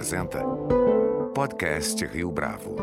apresenta Podcast Rio Bravo.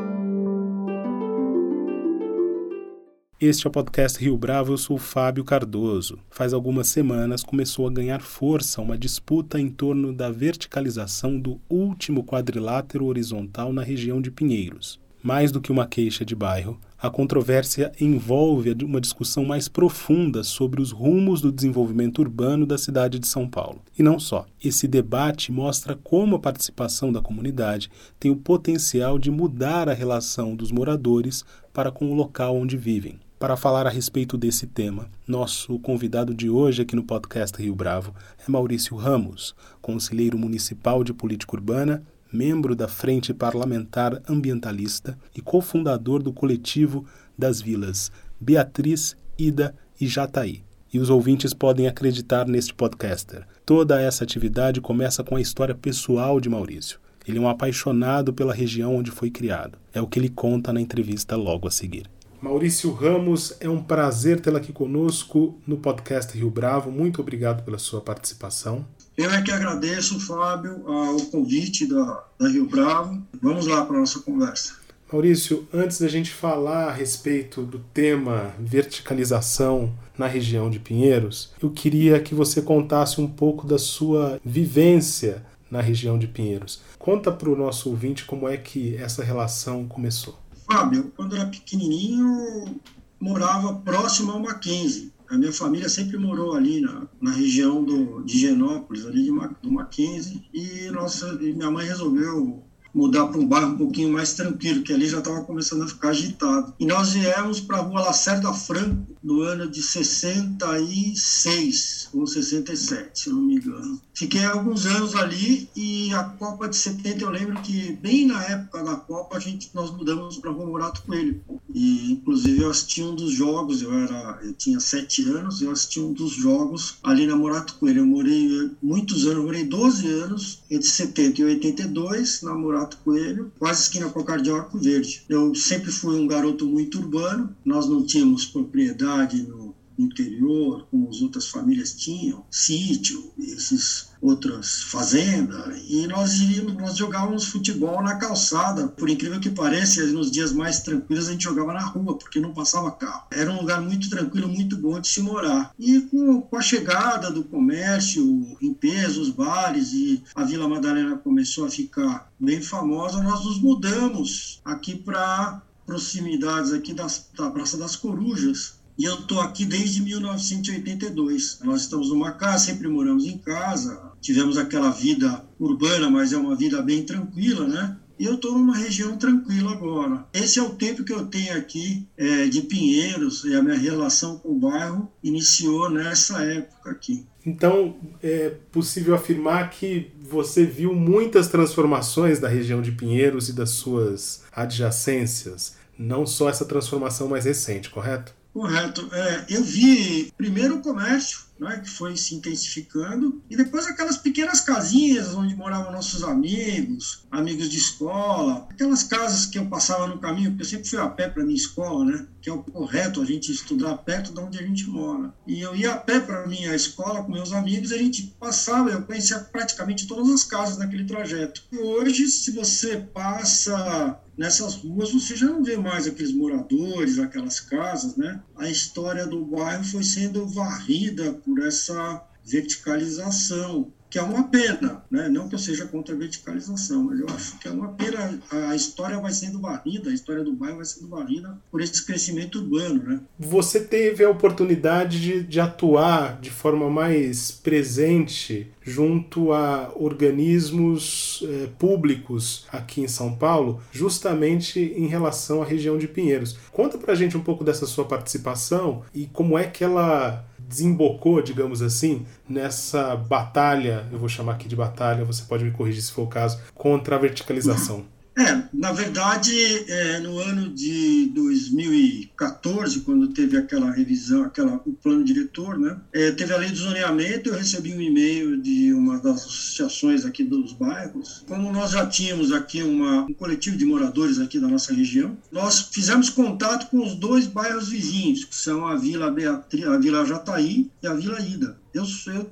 Este é o podcast Rio Bravo, eu sou Fábio Cardoso. Faz algumas semanas começou a ganhar força uma disputa em torno da verticalização do último quadrilátero horizontal na região de Pinheiros. Mais do que uma queixa de bairro, a controvérsia envolve uma discussão mais profunda sobre os rumos do desenvolvimento urbano da cidade de São Paulo. E não só. Esse debate mostra como a participação da comunidade tem o potencial de mudar a relação dos moradores para com o local onde vivem. Para falar a respeito desse tema, nosso convidado de hoje aqui no podcast Rio Bravo é Maurício Ramos, conselheiro municipal de política urbana membro da Frente Parlamentar Ambientalista e cofundador do coletivo das vilas Beatriz, Ida e Jataí. E os ouvintes podem acreditar neste podcaster. Toda essa atividade começa com a história pessoal de Maurício. Ele é um apaixonado pela região onde foi criado. É o que ele conta na entrevista logo a seguir. Maurício Ramos, é um prazer tê-lo aqui conosco no podcast Rio Bravo. Muito obrigado pela sua participação. Eu é que agradeço, Fábio, o convite da, da Rio Bravo. Vamos lá para a nossa conversa. Maurício, antes da gente falar a respeito do tema verticalização na região de Pinheiros, eu queria que você contasse um pouco da sua vivência na região de Pinheiros. Conta para o nosso ouvinte como é que essa relação começou. Fábio, quando era pequenininho, morava próximo ao Mackenzie a minha família sempre morou ali na, na região do, de Genópolis, ali de, do Mackenzie, e, nossa, e minha mãe resolveu mudar para um bairro um pouquinho mais tranquilo, que ali já estava começando a ficar agitado. E nós viemos para a rua Lacerda Franco no ano de 66 ou 67, se não me engano. Fiquei alguns anos ali e a Copa de 70 eu lembro que bem na época da Copa a gente nós mudamos para a Rua Morato Coelho. E inclusive eu assisti um dos jogos, eu era eu tinha sete anos, eu assisti um dos jogos ali na Morato Coelho. Eu morei muitos anos, morei 12 anos entre 70 e 82 na Morato Renato Coelho, quase esquina com a Cardeal Verde. Eu sempre fui um garoto muito urbano, nós não tínhamos propriedade no interior, como as outras famílias tinham, sítio, esses outras fazendas, e nós iríamos, nós jogávamos futebol na calçada. Por incrível que pareça, nos dias mais tranquilos a gente jogava na rua, porque não passava carro. Era um lugar muito tranquilo, muito bom de se morar. E com, com a chegada do comércio em peso, os bares e a Vila Madalena começou a ficar bem famosa, nós nos mudamos aqui para proximidades aqui das, da Praça das Corujas, e eu estou aqui desde 1982. Nós estamos numa casa, sempre moramos em casa, tivemos aquela vida urbana, mas é uma vida bem tranquila, né? E eu estou numa região tranquila agora. Esse é o tempo que eu tenho aqui é, de Pinheiros e a minha relação com o bairro iniciou nessa época aqui. Então, é possível afirmar que você viu muitas transformações da região de Pinheiros e das suas adjacências, não só essa transformação mais recente, correto? Correto. É, eu vi primeiro o comércio, né, que foi se intensificando, e depois aquelas pequenas casinhas onde moravam nossos amigos, amigos de escola, aquelas casas que eu passava no caminho, porque eu sempre fui a pé para minha escola, né, que é o correto a gente estudar perto de onde a gente mora. E eu ia a pé para minha escola com meus amigos, a gente passava, eu conhecia praticamente todas as casas naquele trajeto. E hoje, se você passa nessas ruas você já não vê mais aqueles moradores, aquelas casas, né? A história do bairro foi sendo varrida por essa verticalização que é uma pena, né? não que eu seja contra a verticalização, mas eu acho que é uma pena, a história vai sendo varrida, a história do bairro vai sendo varrida por esse crescimento urbano. Né? Você teve a oportunidade de, de atuar de forma mais presente junto a organismos eh, públicos aqui em São Paulo, justamente em relação à região de Pinheiros. Conta pra gente um pouco dessa sua participação e como é que ela desembocou, digamos assim, nessa batalha, eu vou chamar aqui de batalha, você pode me corrigir se for o caso, contra a verticalização? É, na verdade, é, no ano de 2014, quando teve aquela revisão, aquela, o plano diretor, né, é, teve a lei do zoneamento, eu recebi um e-mail de uma das associações aqui dos bairros. Como nós já tínhamos aqui uma, um coletivo de moradores aqui da nossa região, nós fizemos contato com os dois bairros vizinhos, que são a Vila Beatriz, a Vila Jataí e a Vila Ida. Eu,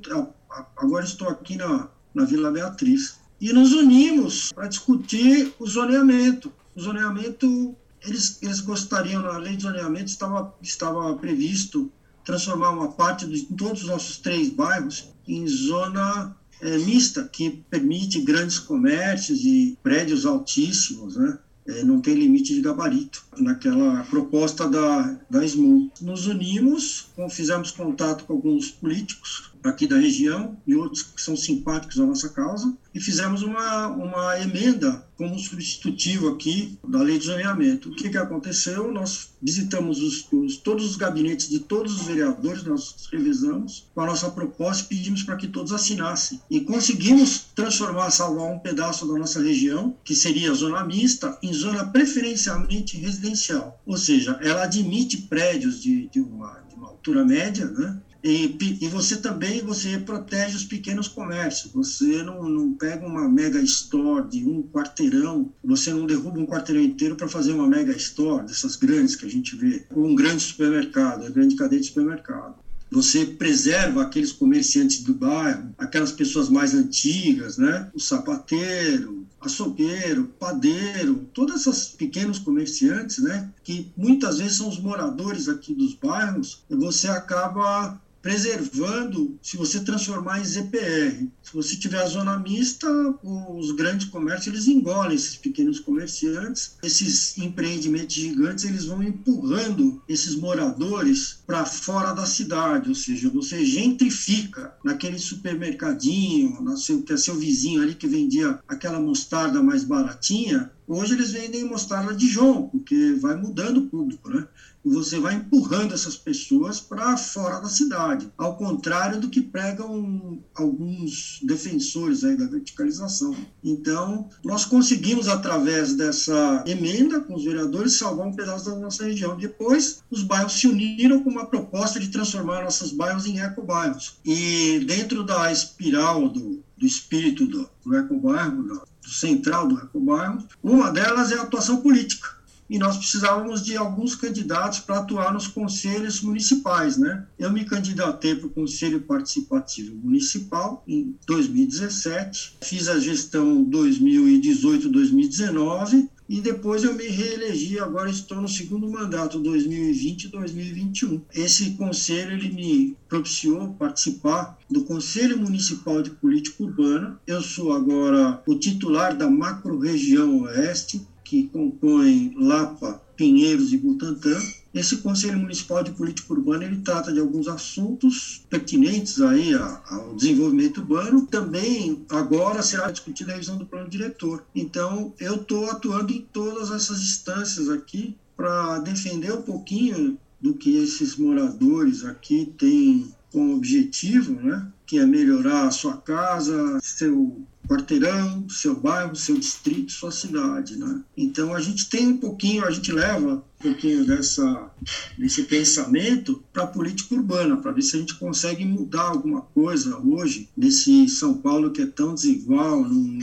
eu agora estou aqui na, na Vila Beatriz. E nos unimos para discutir o zoneamento. O zoneamento, eles, eles gostariam, na lei de zoneamento estava, estava previsto transformar uma parte de todos os nossos três bairros em zona é, mista, que permite grandes comércios e prédios altíssimos, né? É, não tem limite de gabarito naquela proposta da, da SMU. Nos unimos, fizemos contato com alguns políticos aqui da região e outros que são simpáticos à nossa causa, e fizemos uma, uma emenda como substitutivo aqui da lei de zoneamento. O que, que aconteceu? Nós visitamos os, os, todos os gabinetes de todos os vereadores, nós revisamos com a nossa proposta e pedimos para que todos assinassem. E conseguimos transformar, salvar um pedaço da nossa região, que seria zona mista, em zona preferencialmente residencial. Ou seja, ela admite prédios de, de, uma, de uma altura média, né? E, e, você também você protege os pequenos comércios. Você não, não pega uma mega store de um quarteirão, você não derruba um quarteirão inteiro para fazer uma mega store, dessas grandes que a gente vê, ou um grande supermercado, a grande cadeia de supermercado. Você preserva aqueles comerciantes do bairro, aquelas pessoas mais antigas, né? O sapateiro, açougueiro, padeiro, todos esses pequenos comerciantes, né? Que muitas vezes são os moradores aqui dos bairros, você acaba preservando se você transformar em ZPR. Se você tiver a zona mista, os grandes comércios eles engolem esses pequenos comerciantes. Esses empreendimentos gigantes eles vão empurrando esses moradores para fora da cidade, ou seja, você gentrifica naquele supermercadinho, na seu, que é seu vizinho ali que vendia aquela mostarda mais baratinha. Hoje eles vendem mostarda de João, porque vai mudando o público, né? Você vai empurrando essas pessoas para fora da cidade, ao contrário do que pregam alguns defensores aí da verticalização. Então, nós conseguimos, através dessa emenda com os vereadores, salvar um pedaço da nossa região. Depois, os bairros se uniram com uma proposta de transformar nossos bairros em ecobairros. E dentro da espiral do, do espírito do, do ecobairro, do, do central do ecobairro, uma delas é a atuação política e nós precisávamos de alguns candidatos para atuar nos conselhos municipais, né? Eu me candidatei para o Conselho Participativo Municipal em 2017, fiz a gestão 2018-2019 e depois eu me reelegi, agora estou no segundo mandato, 2020-2021. Esse conselho ele me propiciou participar do Conselho Municipal de Política Urbana. Eu sou agora o titular da macro-região Oeste, que compõem Lapa, Pinheiros e Butantã. Esse Conselho Municipal de Política Urbana ele trata de alguns assuntos pertinentes aí ao desenvolvimento urbano. Também agora será discutida a revisão do plano diretor. Então eu estou atuando em todas essas instâncias aqui para defender um pouquinho do que esses moradores aqui têm como objetivo, né? Que é melhorar a sua casa, seu quarteirão, seu bairro, seu distrito, sua cidade, né? Então a gente tem um pouquinho, a gente leva um pouquinho dessa desse pensamento para a política urbana, para ver se a gente consegue mudar alguma coisa hoje nesse São Paulo que é tão desigual, num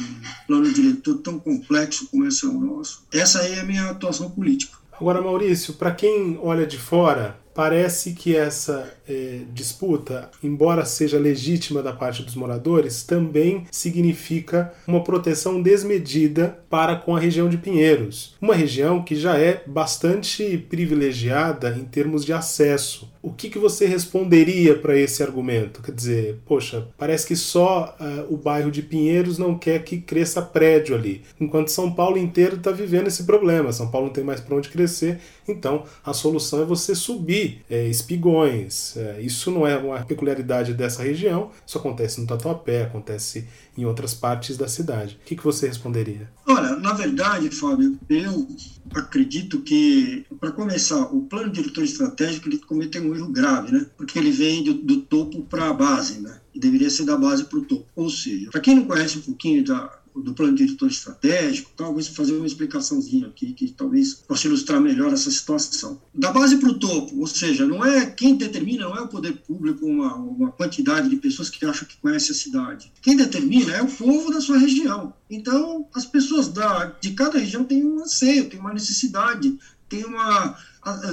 plano diretor tão complexo como esse é o nosso. Essa aí é a minha atuação política. Agora, Maurício, para quem olha de fora, parece que essa é, disputa, embora seja legítima da parte dos moradores, também significa uma proteção desmedida para com a região de Pinheiros, uma região que já é bastante privilegiada em termos de acesso. O que, que você responderia para esse argumento? Quer dizer, poxa, parece que só uh, o bairro de Pinheiros não quer que cresça prédio ali, enquanto São Paulo inteiro está vivendo esse problema. São Paulo não tem mais para onde crescer, então a solução é você subir é, espigões. É, isso não é uma peculiaridade dessa região, isso acontece no Tatuapé, acontece em outras partes da cidade. O que, que você responderia? Olha, na verdade, Fábio, eu acredito que, para começar, o plano diretor estratégico ele cometeu um erro grave, né? Porque ele vem do, do topo para a base, né? E deveria ser da base para o topo. Ou seja, para quem não conhece um pouquinho da, do plano diretor estratégico, talvez fazer uma explicaçãozinha aqui que talvez possa ilustrar melhor essa situação. Da base para o topo, ou seja, não é quem determina, não é o poder público, uma, uma quantidade de pessoas que acham que conhece a cidade. Quem determina é o povo da sua região. Então, as pessoas da, de cada região têm um anseio, têm uma necessidade, tem uma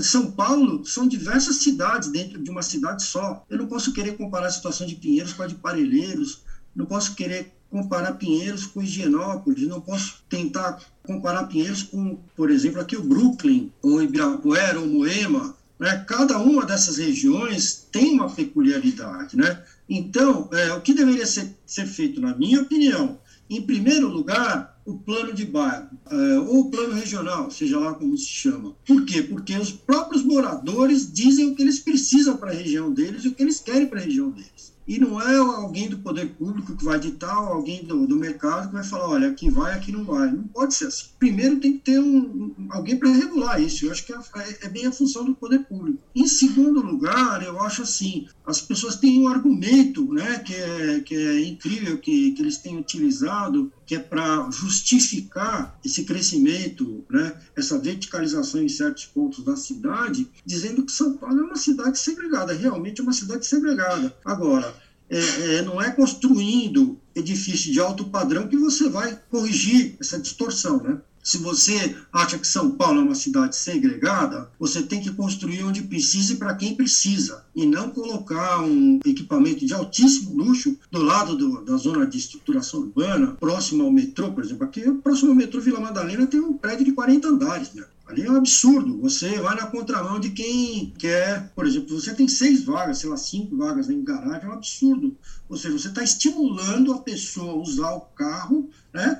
são Paulo são diversas cidades dentro de uma cidade só. Eu não posso querer comparar a situação de Pinheiros com a de Parelheiros, não posso querer comparar Pinheiros com Higienópolis, não posso tentar comparar Pinheiros com, por exemplo, aqui o Brooklyn, ou Ibirapuera, ou Moema. Né? Cada uma dessas regiões tem uma peculiaridade. Né? Então, é, o que deveria ser, ser feito, na minha opinião, em primeiro lugar, o plano de bairro, é, ou o plano regional, seja lá como se chama. Por quê? Porque os próprios moradores dizem o que eles precisam para a região deles e o que eles querem para a região deles. E não é alguém do poder público que vai ditar, ou alguém do, do mercado que vai falar, olha, aqui vai, aqui não vai. Não pode ser assim. Primeiro tem que ter um, alguém para regular isso. Eu acho que é, é, bem a função do poder público. Em segundo lugar, eu acho assim, as pessoas têm um argumento né, que, é, que é incrível, que, que eles têm utilizado, que é para justificar esse crescimento, né, essa verticalização em certos pontos da cidade, dizendo que São Paulo é uma cidade segregada, realmente é uma cidade segregada. Agora, é, é, não é construindo edifício de alto padrão que você vai corrigir essa distorção, né? Se você acha que São Paulo é uma cidade segregada, você tem que construir onde precisa e para quem precisa, e não colocar um equipamento de altíssimo luxo do lado do, da zona de estruturação urbana, próximo ao metrô, por exemplo. Aqui, próximo ao metrô Vila Madalena, tem um prédio de 40 andares, né? Ali é um absurdo. Você vai na contramão de quem quer, por exemplo, você tem seis vagas, sei lá, cinco vagas em garagem, é um absurdo. Ou seja, você está estimulando a pessoa a usar o carro, né?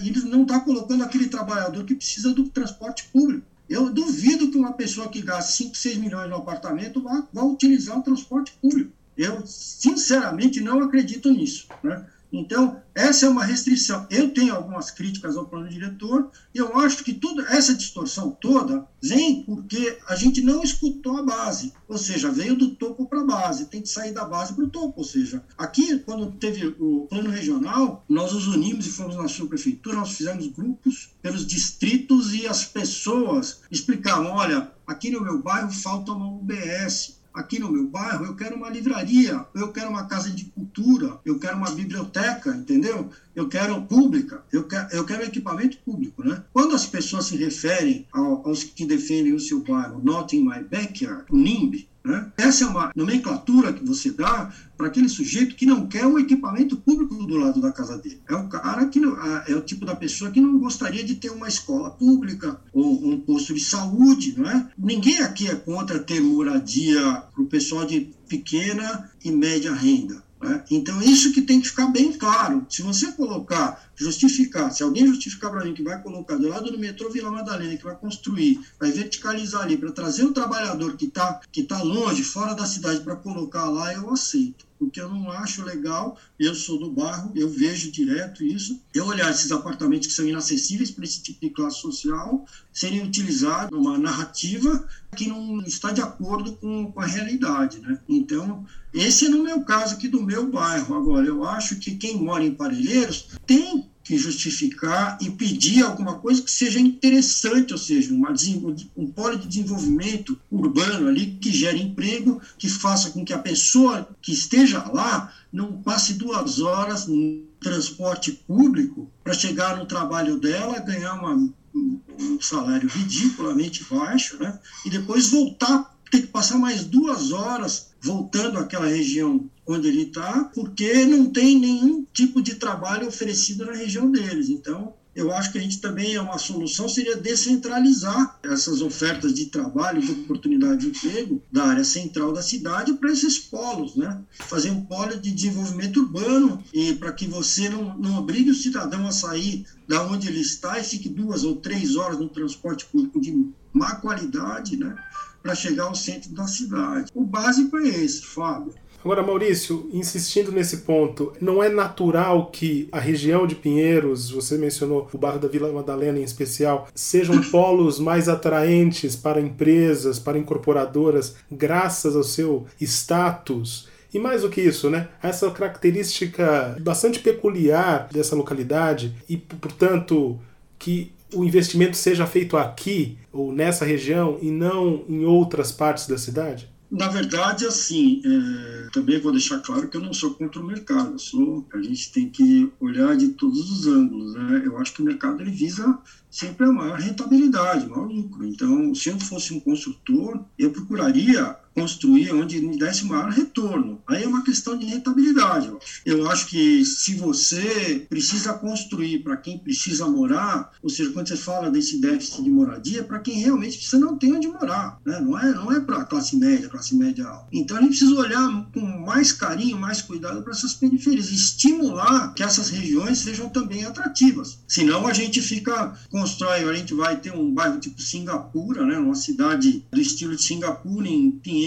E, e não está colocando aquele trabalhador que precisa do transporte público. Eu duvido que uma pessoa que gasta 5, 6 milhões no apartamento vá, vá utilizar o transporte público. Eu, sinceramente, não acredito nisso. Né? Então, essa é uma restrição. Eu tenho algumas críticas ao plano diretor, e eu acho que toda essa distorção toda vem porque a gente não escutou a base, ou seja, veio do topo para a base, tem que sair da base para o topo. Ou seja, aqui, quando teve o plano regional, nós nos unimos e fomos na sua prefeitura, nós fizemos grupos pelos distritos e as pessoas explicavam: olha, aqui no meu bairro falta uma UBS aqui no meu bairro, eu quero uma livraria, eu quero uma casa de cultura, eu quero uma biblioteca, entendeu? Eu quero pública, eu quero, eu quero equipamento público, né? Quando as pessoas se referem ao, aos que defendem o seu bairro, Not in My Backyard, o NIMB, né? Essa é uma nomenclatura que você dá para aquele sujeito que não quer um equipamento público do lado da casa dele. É o cara que não, é o tipo da pessoa que não gostaria de ter uma escola pública ou um posto de saúde, não é? Ninguém aqui é contra ter moradia para o pessoal de pequena e média renda. Né? Então, isso que tem que ficar bem claro. Se você colocar, justificar, se alguém justificar para mim que vai colocar do lado do metrô Vila Madalena, que vai construir, vai verticalizar ali, para trazer o trabalhador que está que tá longe, fora da cidade, para colocar lá, eu aceito porque eu não acho legal. Eu sou do bairro, eu vejo direto isso. Eu olhar esses apartamentos que são inacessíveis para esse tipo de classe social serem utilizados numa narrativa que não está de acordo com, com a realidade, né? Então, esse é no meu caso aqui do meu bairro. Agora, eu acho que quem mora em Parelheiros tem que justificar e pedir alguma coisa que seja interessante, ou seja, uma, um polo de desenvolvimento urbano ali que gere emprego, que faça com que a pessoa que esteja lá não passe duas horas no transporte público para chegar no trabalho dela, ganhar uma, um salário ridiculamente baixo, né? e depois voltar, ter que passar mais duas horas voltando àquela região onde ele está, porque não tem nenhum tipo de trabalho oferecido na região deles. Então, eu acho que a gente também é uma solução seria descentralizar essas ofertas de trabalho, de oportunidade de emprego da área central da cidade para esses polos, né? Fazer um polo de desenvolvimento urbano e para que você não, não obrigue o cidadão a sair da onde ele está e fique duas ou três horas no transporte público de má qualidade, né? Para chegar ao centro da cidade. O básico é esse, Fábio. Agora, Maurício, insistindo nesse ponto, não é natural que a região de Pinheiros, você mencionou o bairro da Vila Madalena em especial, sejam polos mais atraentes para empresas, para incorporadoras, graças ao seu status e mais do que isso, né? Essa característica bastante peculiar dessa localidade e, portanto, que o investimento seja feito aqui ou nessa região e não em outras partes da cidade? Na verdade, assim, é, também vou deixar claro que eu não sou contra o mercado. Sou, a gente tem que olhar de todos os ângulos. Né? Eu acho que o mercado ele visa sempre a maior rentabilidade, maior lucro. Então, se eu fosse um construtor, eu procuraria construir onde me desse maior retorno. Aí é uma questão de rentabilidade, eu acho. Eu acho que se você precisa construir para quem precisa morar, ou seja, quando você fala desse déficit de moradia, para quem realmente precisa não tem onde morar, né? não é, não é para classe média, classe média alta. Então a gente precisa olhar com mais carinho, mais cuidado para essas periferias, estimular que essas regiões sejam também atrativas. Senão a gente fica, constrói, a gente vai ter um bairro tipo Singapura, né? uma cidade do estilo de Singapura, em Pinheiros,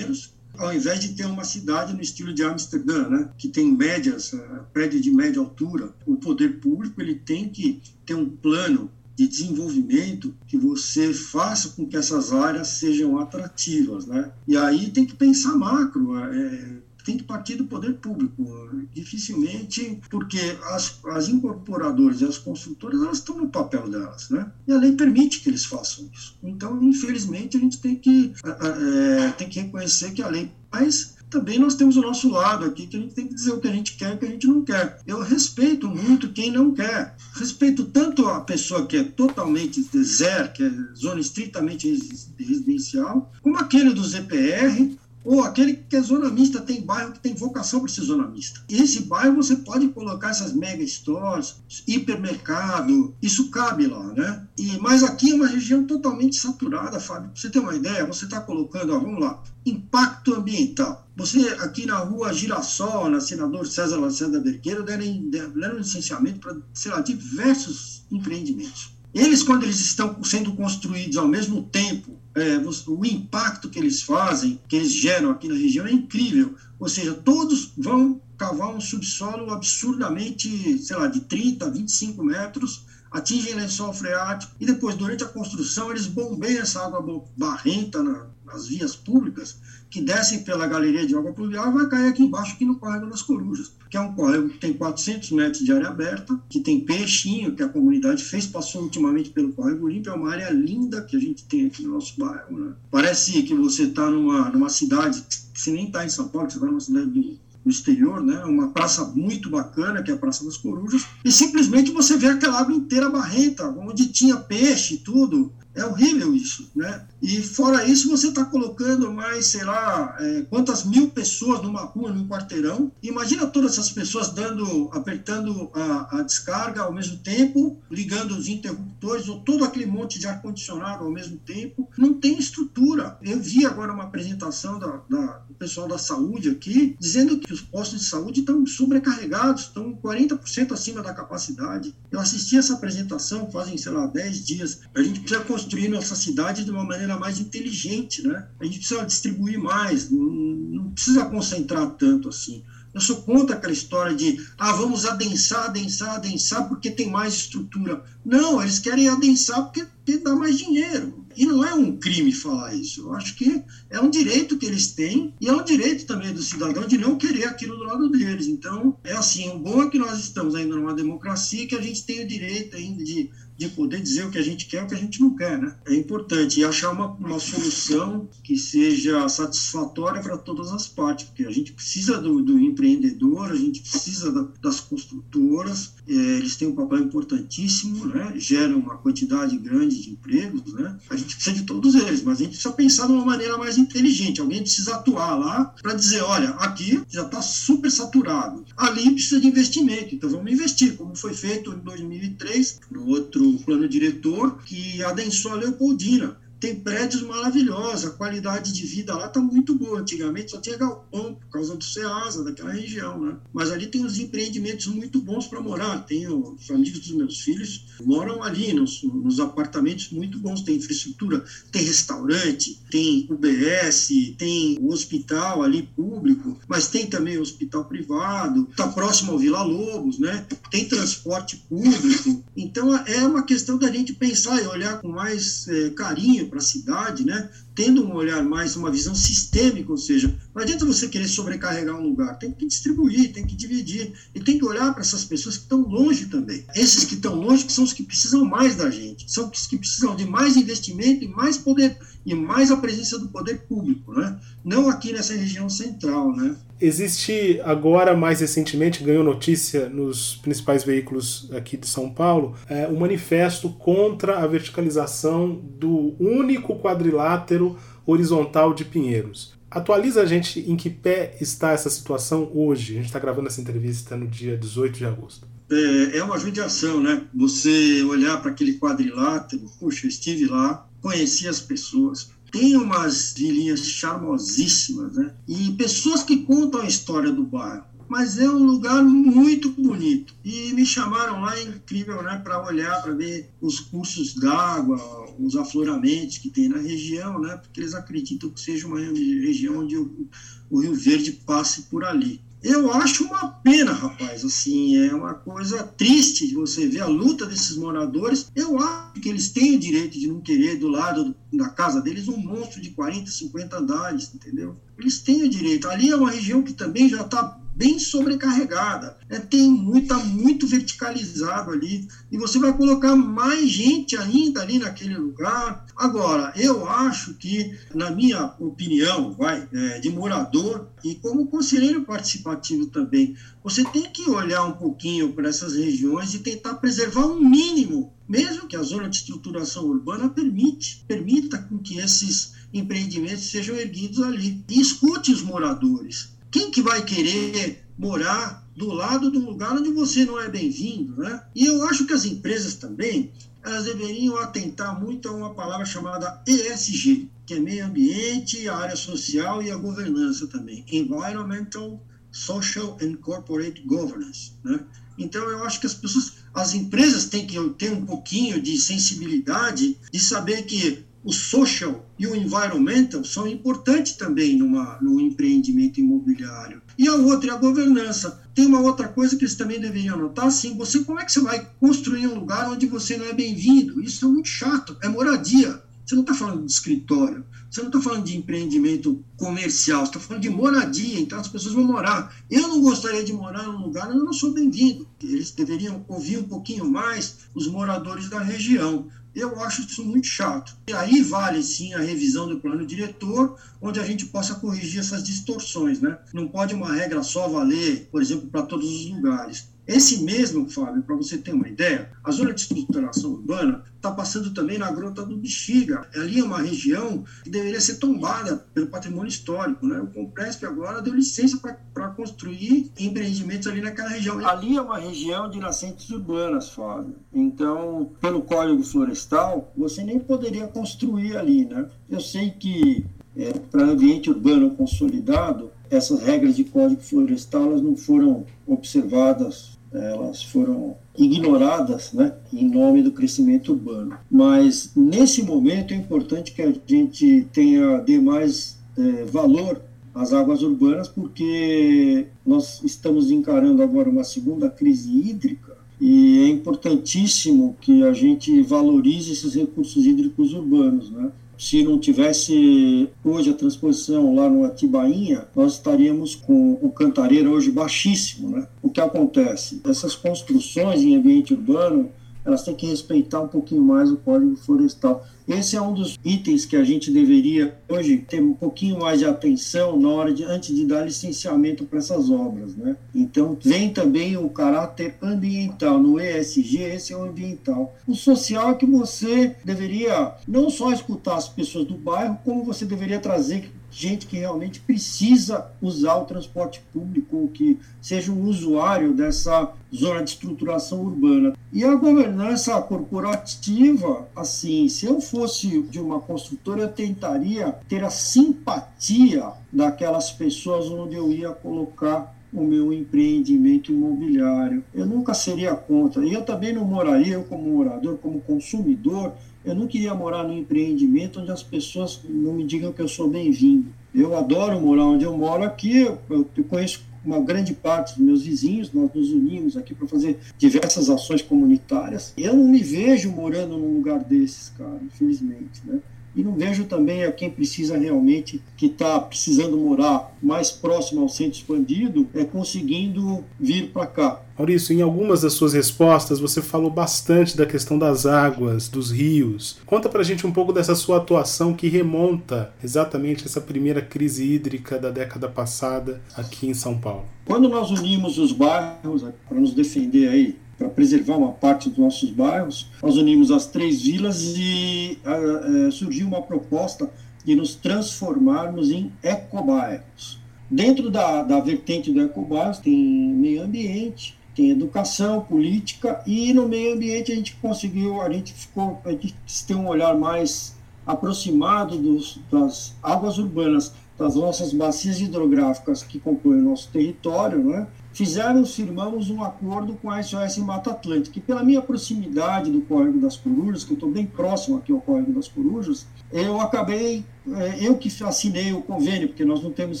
ao invés de ter uma cidade no estilo de Amsterdã, né, que tem médias, uh, prédio de média altura, o poder público ele tem que ter um plano de desenvolvimento que você faça com que essas áreas sejam atrativas, né? E aí tem que pensar macro, é, tem que partir do poder público. Dificilmente, porque as, as incorporadoras e as construtoras elas estão no papel delas, né? E a lei permite que eles façam isso. Então, infelizmente, a gente tem que, é, tem que reconhecer que a lei faz também nós temos o nosso lado aqui, que a gente tem que dizer o que a gente quer e o que a gente não quer. Eu respeito muito quem não quer. Respeito tanto a pessoa que é totalmente deserto, que é zona estritamente residencial, como aquele do ZPR, ou aquele que é zona mista, tem bairro que tem vocação para ser zona mista. Esse bairro você pode colocar essas mega stores, hipermercado, isso cabe lá, né? E, mas aqui é uma região totalmente saturada, Fábio. Pra você ter uma ideia, você está colocando, ó, vamos lá, impacto ambiental. Você, aqui na rua Girassol, na Senador César Lacerda Berqueiro, deram, deram licenciamento para, sei lá, diversos empreendimentos. Eles, quando eles estão sendo construídos ao mesmo tempo, é, o impacto que eles fazem, que eles geram aqui na região é incrível. Ou seja, todos vão cavar um subsolo absurdamente, sei lá, de 30, 25 metros, atingem lençol freático e depois, durante a construção, eles bombeiam essa água barrenta na, nas vias públicas que descem pela galeria de água pluvial vai cair aqui embaixo, aqui no Córrego das Corujas, que é um córrego que tem 400 metros de área aberta, que tem peixinho, que a comunidade fez, passou ultimamente pelo Córrego Limpo, é uma área linda que a gente tem aqui no nosso bairro. Né? Parece que você está numa, numa cidade, você nem está em São Paulo, você está numa cidade do no exterior, né? Uma praça muito bacana, que é a Praça das Corujas, e simplesmente você vê aquela água inteira barrenta, onde tinha peixe e tudo. É horrível isso, né? E fora isso, você está colocando mais, sei lá, é, quantas mil pessoas numa rua, num quarteirão. Imagina todas essas pessoas dando, apertando a, a descarga ao mesmo tempo, ligando os interruptores, ou todo aquele monte de ar-condicionado ao mesmo tempo. Não tem estrutura. Eu vi agora uma apresentação da, da, do pessoal da saúde aqui, dizendo que os postos de saúde estão sobrecarregados, estão 40% acima da capacidade. Eu assisti essa apresentação fazem, sei lá, 10 dias. A gente precisa construir nossa cidade de uma maneira mais inteligente, né? A gente precisa distribuir mais, não, precisa concentrar tanto assim. Eu sou contra aquela história de, ah, vamos adensar, adensar, adensar porque tem mais estrutura. Não, eles querem adensar porque dá mais dinheiro. E não é um crime falar isso. Eu acho que é um direito que eles têm e é um direito também do cidadão de não querer aquilo do lado deles. Então, é assim, o bom é que nós estamos ainda numa democracia que a gente tem o direito ainda de de poder dizer o que a gente quer e o que a gente não quer, né? É importante e achar uma, uma solução que seja satisfatória para todas as partes, porque a gente precisa do, do empreendedor, a gente precisa da, das construtoras, eles têm um papel importantíssimo, né? Geram uma quantidade grande de empregos, né? A gente precisa de todos eles, mas a gente precisa pensar de uma maneira mais inteligente. Alguém precisa atuar lá para dizer, olha, aqui já está super saturado, ali precisa de investimento, então vamos investir, como foi feito em 2003 no outro plano diretor que adensou a Leopoldina tem prédios maravilhosos, a qualidade de vida lá está muito boa. Antigamente só tinha galpão por causa do Ceasa, daquela região, né? Mas ali tem uns empreendimentos muito bons para morar. Tem os amigos dos meus filhos moram ali nos, nos, apartamentos muito bons. Tem infraestrutura, tem restaurante, tem UBS, tem o hospital ali público, mas tem também o hospital privado. Está próximo ao Vila Lobos, né? Tem transporte público. Então é uma questão da gente pensar e olhar com mais é, carinho para a cidade, né? tendo um olhar mais, uma visão sistêmica, ou seja, não adianta você querer sobrecarregar um lugar, tem que distribuir, tem que dividir, e tem que olhar para essas pessoas que estão longe também. Esses que estão longe que são os que precisam mais da gente, são os que precisam de mais investimento e mais poder, e mais a presença do poder público, né? não aqui nessa região central. Né? Existe agora, mais recentemente, ganhou notícia nos principais veículos aqui de São Paulo, é, um manifesto contra a verticalização do único quadrilátero horizontal de Pinheiros. Atualiza a gente em que pé está essa situação hoje. A gente está gravando essa entrevista no dia 18 de agosto. É, é uma judiação, né? Você olhar para aquele quadrilátero, puxa, eu estive lá, conheci as pessoas, tem umas vilinhas charmosíssimas, né? E pessoas que contam a história do bairro. Mas é um lugar muito bonito. E me chamaram lá, é incrível, né? Para olhar, para ver os cursos d'água, os afloramentos que tem na região, né? Porque eles acreditam que seja uma região onde o Rio Verde passe por ali. Eu acho uma pena, rapaz. Assim, é uma coisa triste você ver a luta desses moradores. Eu acho que eles têm o direito de não querer do lado da casa deles um monstro de 40, 50 andares, entendeu? Eles têm o direito. Ali é uma região que também já está bem sobrecarregada. É, tem muito, muito verticalizado ali. E você vai colocar mais gente ainda ali naquele lugar. Agora, eu acho que, na minha opinião, vai, é, de morador e como conselheiro participativo também, você tem que olhar um pouquinho para essas regiões e tentar preservar um mínimo, mesmo que a zona de estruturação urbana permite, permita com que esses empreendimentos sejam erguidos ali. E escute os moradores. Quem que vai querer morar do lado de um lugar onde você não é bem-vindo, né? E eu acho que as empresas também, elas deveriam atentar muito a uma palavra chamada ESG, que é meio ambiente, a área social e a governança também, Environmental, Social and Corporate Governance, né? Então eu acho que as pessoas, as empresas têm que ter um pouquinho de sensibilidade de saber que o social e o environmental são importantes também numa, no empreendimento imobiliário. E a outra é a governança. Tem uma outra coisa que eles também deveriam notar, assim, você como é que você vai construir um lugar onde você não é bem-vindo? Isso é muito chato, é moradia. Você não está falando de escritório, você não está falando de empreendimento comercial, você está falando de moradia, então as pessoas vão morar. Eu não gostaria de morar num lugar onde eu não sou bem-vindo. Eles deveriam ouvir um pouquinho mais os moradores da região. Eu acho isso muito chato. E aí vale sim a revisão do plano diretor, onde a gente possa corrigir essas distorções. Né? Não pode uma regra só valer, por exemplo, para todos os lugares. Esse mesmo, Fábio, para você ter uma ideia, a zona de estruturação urbana está passando também na Grota do Bexiga. Ali é uma região que deveria ser tombada pelo patrimônio histórico. Né? O Compresp agora deu licença para construir empreendimentos ali naquela região. Ali é uma região de nascentes urbanas, Fábio. Então, pelo Código Florestal, você nem poderia construir ali. Né? Eu sei que é, para ambiente urbano consolidado, essas regras de Código Florestal elas não foram observadas elas foram ignoradas né, em nome do crescimento urbano. Mas nesse momento é importante que a gente tenha dê mais é, valor às águas urbanas, porque nós estamos encarando agora uma segunda crise hídrica e é importantíssimo que a gente valorize esses recursos hídricos urbanos, né? Se não tivesse hoje a transposição lá no Atibainha, nós estaríamos com o cantareiro hoje baixíssimo. Né? O que acontece? Essas construções em ambiente urbano elas têm que respeitar um pouquinho mais o Código Florestal. Esse é um dos itens que a gente deveria hoje ter um pouquinho mais de atenção na hora de antes de dar licenciamento para essas obras, né? Então vem também o caráter ambiental no ESG, esse é o ambiental. O social é que você deveria não só escutar as pessoas do bairro, como você deveria trazer gente que realmente precisa usar o transporte público, que seja um usuário dessa zona de estruturação urbana. E a governança corporativa, assim, se eu fosse de uma construtora, eu tentaria ter a simpatia daquelas pessoas onde eu ia colocar o meu empreendimento imobiliário. Eu nunca seria contra. E eu também não moraria, eu como morador, como consumidor, eu não queria morar num empreendimento onde as pessoas não me digam que eu sou bem-vindo. Eu adoro morar onde eu moro aqui, eu, eu conheço uma grande parte dos meus vizinhos, nós nos unimos aqui para fazer diversas ações comunitárias. Eu não me vejo morando num lugar desses, cara, infelizmente, né? E não vejo também a quem precisa realmente, que está precisando morar mais próximo ao centro expandido, é conseguindo vir para cá. Maurício, em algumas das suas respostas você falou bastante da questão das águas, dos rios. Conta pra gente um pouco dessa sua atuação que remonta exatamente essa primeira crise hídrica da década passada aqui em São Paulo. Quando nós unimos os bairros para nos defender aí para preservar uma parte dos nossos bairros. Nós unimos as três vilas e uh, uh, surgiu uma proposta de nos transformarmos em ecobairros. Dentro da, da vertente do ecobairros tem meio ambiente, tem educação, política e no meio ambiente a gente conseguiu, a gente ficou, a gente tem um olhar mais aproximado dos, das águas urbanas, das nossas bacias hidrográficas que compõem o nosso território, né? Fizemos, firmamos um acordo com a SOS Mata Atlântica, e pela minha proximidade do Córrego das Corujas, que eu estou bem próximo aqui ao Córrego das Corujas, eu acabei, é, eu que assinei o convênio, porque nós não temos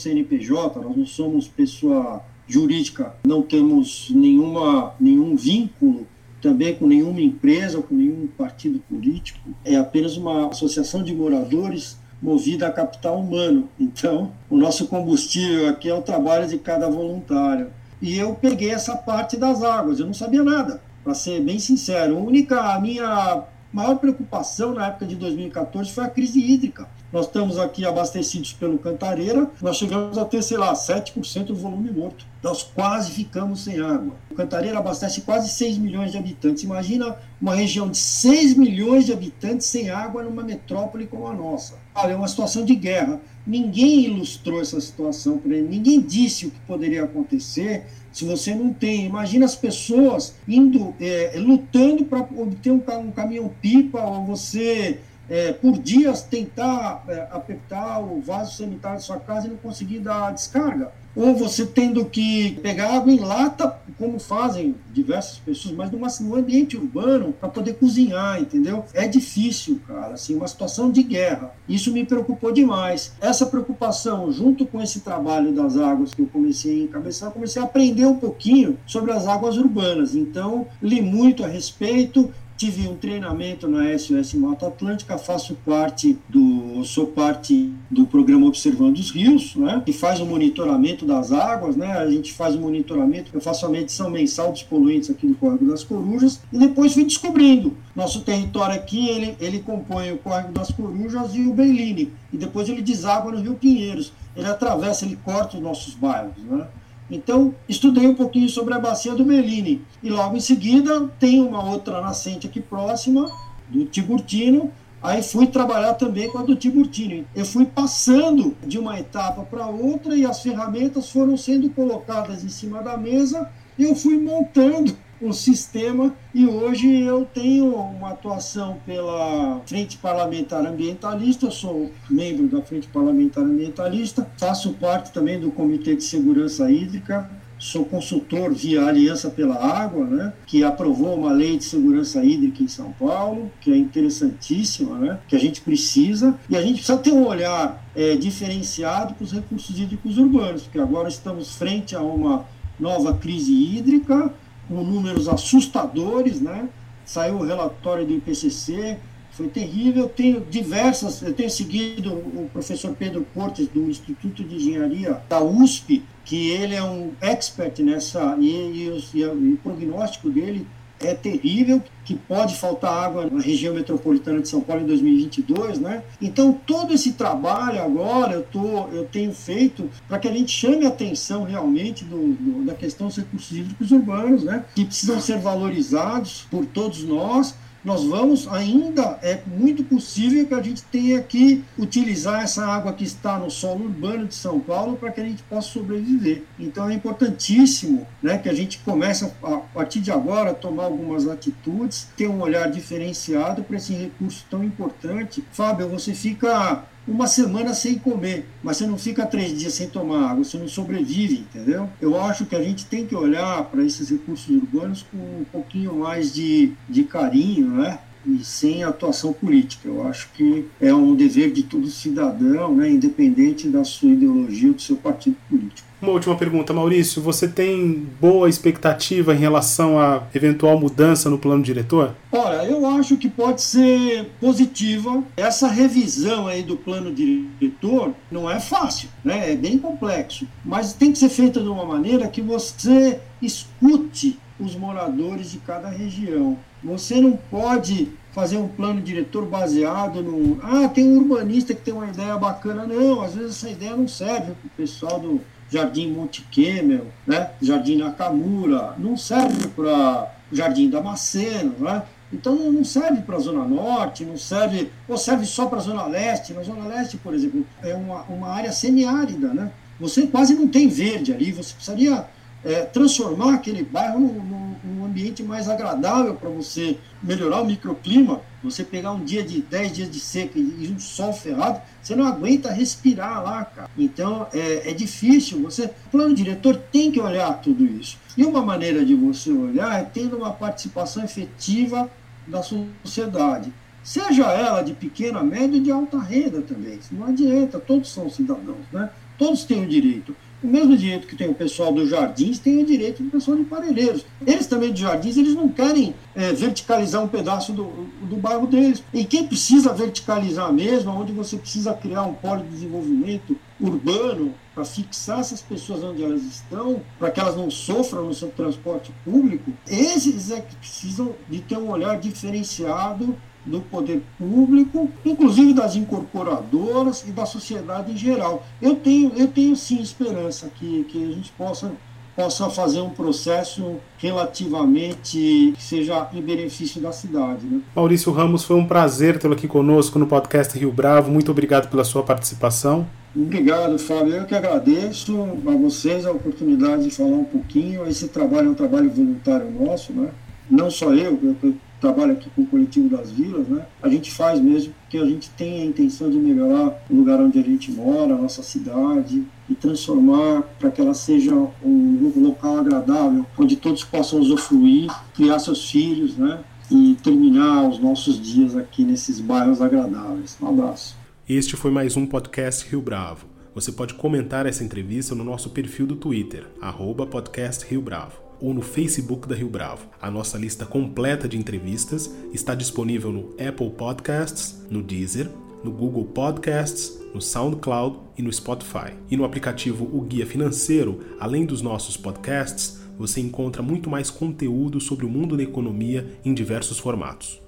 CNPJ, nós não somos pessoa jurídica, não temos nenhuma, nenhum vínculo também com nenhuma empresa com nenhum partido político, é apenas uma associação de moradores movida a capital humano. Então, o nosso combustível aqui é o trabalho de cada voluntário. E eu peguei essa parte das águas, eu não sabia nada, para ser bem sincero. A única, a minha maior preocupação na época de 2014 foi a crise hídrica. Nós estamos aqui abastecidos pelo Cantareira, nós chegamos a ter, sei lá, 7% do volume morto. Nós quase ficamos sem água. O Cantareira abastece quase 6 milhões de habitantes. Imagina uma região de 6 milhões de habitantes sem água numa metrópole como a nossa. Olha, é uma situação de guerra. Ninguém ilustrou essa situação para ele, ninguém disse o que poderia acontecer se você não tem. Imagina as pessoas indo, é, lutando para obter um, um caminhão-pipa, ou você é, por dias tentar é, apertar o vaso sanitário da sua casa e não conseguir dar a descarga. Ou você tendo que pegar água em lata, como fazem diversas pessoas, mas numa, num ambiente urbano, para poder cozinhar, entendeu? É difícil, cara, assim, uma situação de guerra. Isso me preocupou demais. Essa preocupação, junto com esse trabalho das águas que eu comecei a encabeçar, eu comecei a aprender um pouquinho sobre as águas urbanas. Então, li muito a respeito, tive um treinamento na SOS Mata Atlântica, faço parte do, sou parte do programa Observando os Rios, né, que faz o monitoramento das águas, né, a gente faz o monitoramento, eu faço a medição mensal dos poluentes aqui do Córrego das Corujas, e depois fui descobrindo, nosso território aqui, ele, ele compõe o Córrego das Corujas e o Beiline, e depois ele deságua no Rio Pinheiros, ele atravessa, ele corta os nossos bairros, né, então, estudei um pouquinho sobre a bacia do Meline. E logo em seguida, tem uma outra nascente aqui próxima, do Tiburtino. Aí fui trabalhar também com a do Tiburtino. Eu fui passando de uma etapa para outra e as ferramentas foram sendo colocadas em cima da mesa e eu fui montando um sistema e hoje eu tenho uma atuação pela Frente Parlamentar Ambientalista, eu sou membro da Frente Parlamentar Ambientalista, faço parte também do Comitê de Segurança Hídrica, sou consultor via Aliança pela Água, né, que aprovou uma lei de segurança hídrica em São Paulo, que é interessantíssima, né, que a gente precisa, e a gente precisa ter um olhar é, diferenciado para os recursos hídricos urbanos, porque agora estamos frente a uma nova crise hídrica, com números assustadores, né? Saiu o relatório do IPCC, foi terrível. Tenho diversas, eu tenho seguido o professor Pedro Cortes do Instituto de Engenharia da USP, que ele é um expert nessa e, e, e, e o prognóstico dele é terrível, que pode faltar água na região metropolitana de São Paulo em 2022, né? Então todo esse trabalho agora eu tô, eu tenho feito para que a gente chame a atenção realmente do, do, da questão dos recursos hídricos urbanos, né? Que precisam ser valorizados por todos nós nós vamos ainda, é muito possível que a gente tenha que utilizar essa água que está no solo urbano de São Paulo para que a gente possa sobreviver. Então é importantíssimo né, que a gente comece, a, a partir de agora, a tomar algumas atitudes, ter um olhar diferenciado para esse recurso tão importante. Fábio, você fica uma semana sem comer, mas você não fica três dias sem tomar água, você não sobrevive, entendeu? Eu acho que a gente tem que olhar para esses recursos urbanos com um pouquinho mais de, de carinho, né? E sem atuação política. Eu acho que é um dever de todo cidadão, né, independente da sua ideologia ou do seu partido político. Uma última pergunta, Maurício. Você tem boa expectativa em relação à eventual mudança no plano diretor? Olha, eu acho que pode ser positiva. Essa revisão aí do plano diretor não é fácil, né? É bem complexo, mas tem que ser feita de uma maneira que você escute os moradores de cada região. Você não pode fazer um plano diretor baseado no. Ah, tem um urbanista que tem uma ideia bacana. Não, às vezes essa ideia não serve para o pessoal do Jardim Monte Kemmel, né? Jardim Nakamura, não serve para Jardim Damasceno, né? Então não serve para a Zona Norte, não serve, ou serve só para a Zona Leste. Na Zona Leste, por exemplo, é uma, uma área semiárida, né? Você quase não tem verde ali, você precisaria é, transformar aquele bairro num, num ambiente mais agradável para você melhorar o microclima. Você pegar um dia de 10 dias de seca e um sol ferrado, você não aguenta respirar lá, cara. Então é, é difícil. Você, o plano diretor tem que olhar tudo isso. E uma maneira de você olhar é tendo uma participação efetiva da sociedade. Seja ela de pequena, média e de alta renda também. Não adianta, todos são cidadãos, né? Todos têm o direito. O mesmo direito que tem o pessoal dos jardins, tem o direito do pessoal de Parelheiros. Eles também de jardins, eles não querem é, verticalizar um pedaço do, do bairro deles. E quem precisa verticalizar mesmo, onde você precisa criar um polo de desenvolvimento urbano para fixar essas pessoas onde elas estão, para que elas não sofram no seu transporte público, esses é que precisam de ter um olhar diferenciado do poder público, inclusive das incorporadoras e da sociedade em geral. Eu tenho, eu tenho sim esperança que, que a gente possa, possa fazer um processo relativamente que seja em benefício da cidade. Né? Maurício Ramos, foi um prazer tê-lo aqui conosco no podcast Rio Bravo. Muito obrigado pela sua participação. Obrigado, Fábio. Eu que agradeço a vocês a oportunidade de falar um pouquinho. Esse trabalho é um trabalho voluntário nosso, né? Não só eu, eu trabalho aqui com o coletivo das vilas, né? A gente faz mesmo porque a gente tem a intenção de melhorar o lugar onde a gente mora, a nossa cidade e transformar para que ela seja um local agradável, onde todos possam usufruir, criar seus filhos, né? E terminar os nossos dias aqui nesses bairros agradáveis. Um abraço. Este foi mais um podcast Rio Bravo. Você pode comentar essa entrevista no nosso perfil do Twitter, arroba podcast Rio Bravo ou no Facebook da Rio Bravo. A nossa lista completa de entrevistas está disponível no Apple Podcasts, no Deezer, no Google Podcasts, no SoundCloud e no Spotify. E no aplicativo O Guia Financeiro, além dos nossos podcasts, você encontra muito mais conteúdo sobre o mundo da economia em diversos formatos.